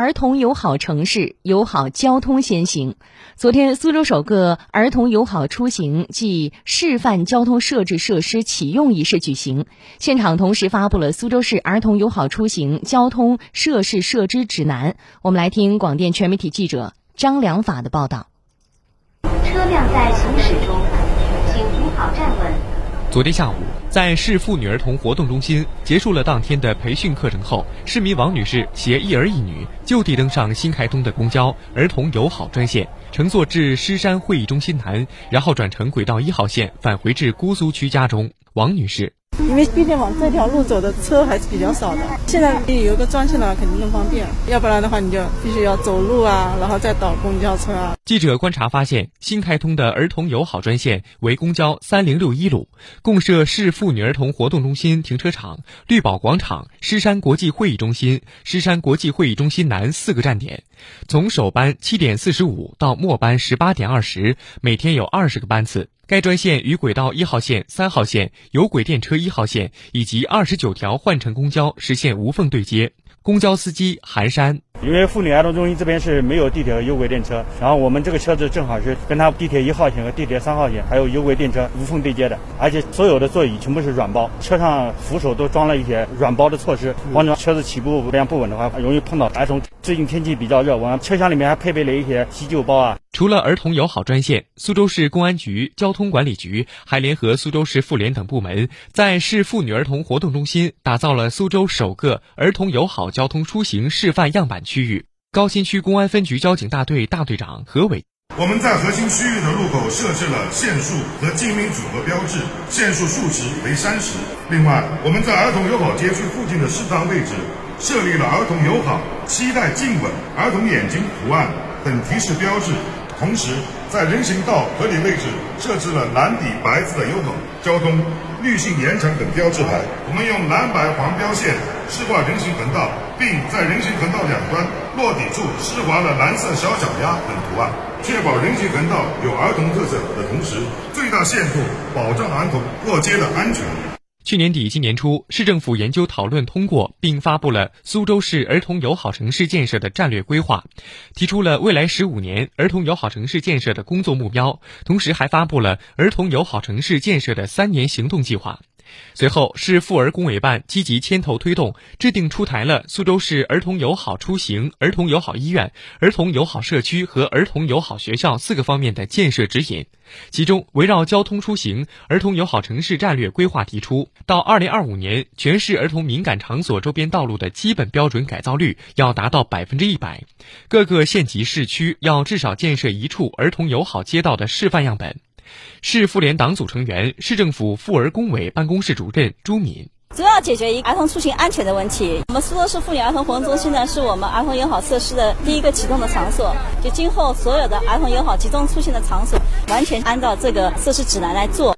儿童友好城市，友好交通先行。昨天，苏州首个儿童友好出行暨示范交通设置设施启用仪式举行，现场同时发布了苏州市儿童友好出行交通设施设置指南。我们来听广电全媒体记者张良法的报道。车辆在行驶中，请扶好站稳。昨天下午。在市妇女儿童活动中心结束了当天的培训课程后，市民王女士携一儿一女就地登上新开通的公交儿童友好专线，乘坐至狮山会议中心南，然后转乘轨道一号线返回至姑苏区家中。王女士。因为毕竟往这条路走的车还是比较少的，现在有个专线的话肯定更方便，要不然的话你就必须要走路啊，然后再倒公交车啊。记者观察发现，新开通的儿童友好专线为公交三零六一路，共设市妇女儿童活动中心停车场、绿宝广场、狮山国际会议中心、狮山国际会议中心南四个站点。从首班七点四十五到末班十八点二十，每天有二十个班次。该专线与轨道一号线、三号线、有轨电车一号线以及二十九条换乘公交实现无缝对接。公交司机韩山。因为妇女儿童中心这边是没有地铁和有轨电车，然后我们这个车子正好是跟它地铁一号线和地铁三号线还有有轨电车无缝对接的，而且所有的座椅全部是软包，车上扶手都装了一些软包的措施，防止车子起步这样不稳的话，容易碰到儿童。最近天气比较热，我们车厢里面还配备了一些急救包啊。除了儿童友好专线，苏州市公安局交通管理局还联合苏州市妇联等部门，在市妇女儿童活动中心打造了苏州首个儿童友好交通出行示范样板区域。高新区公安分局交警大队大队长何伟，我们在核心区域的路口设置了限速和禁鸣组合标志，限速数值为三十。另外，我们在儿童友好街区附近的适当位置设立了儿童友好、期待静稳、儿童眼睛图案等提示标志，同时在人行道合理位置设置了蓝底白字的友好交通、绿性延长等标志牌。我们用蓝白黄标线。示划人行横道，并在人行横道两端落底处施划了蓝色小脚丫等图案，确保人行横道有儿童特色的同时，最大限度保障儿童过街的安全。去年底、今年初，市政府研究讨论通过，并发布了苏州市儿童友好城市建设的战略规划，提出了未来十五年儿童友好城市建设的工作目标，同时还发布了儿童友好城市建设的三年行动计划。随后，市妇儿工委办积极牵头推动，制定出台了苏州市儿童友好出行、儿童友好医院、儿童友好社区和儿童友好学校四个方面的建设指引。其中，围绕交通出行儿童友好城市战略规划提出，到二零二五年，全市儿童敏感场所周边道路的基本标准改造率要达到百分之一百，各个县级市区要至少建设一处儿童友好街道的示范样本。市妇联党组成员、市政府妇儿工委办公室主任朱敏，主要解决一儿童出行安全的问题。我们苏州市妇女儿童活动中心呢，是我们儿童友好设施的第一个启动的场所。就今后所有的儿童友好集中出行的场所，完全按照这个设施指南来做。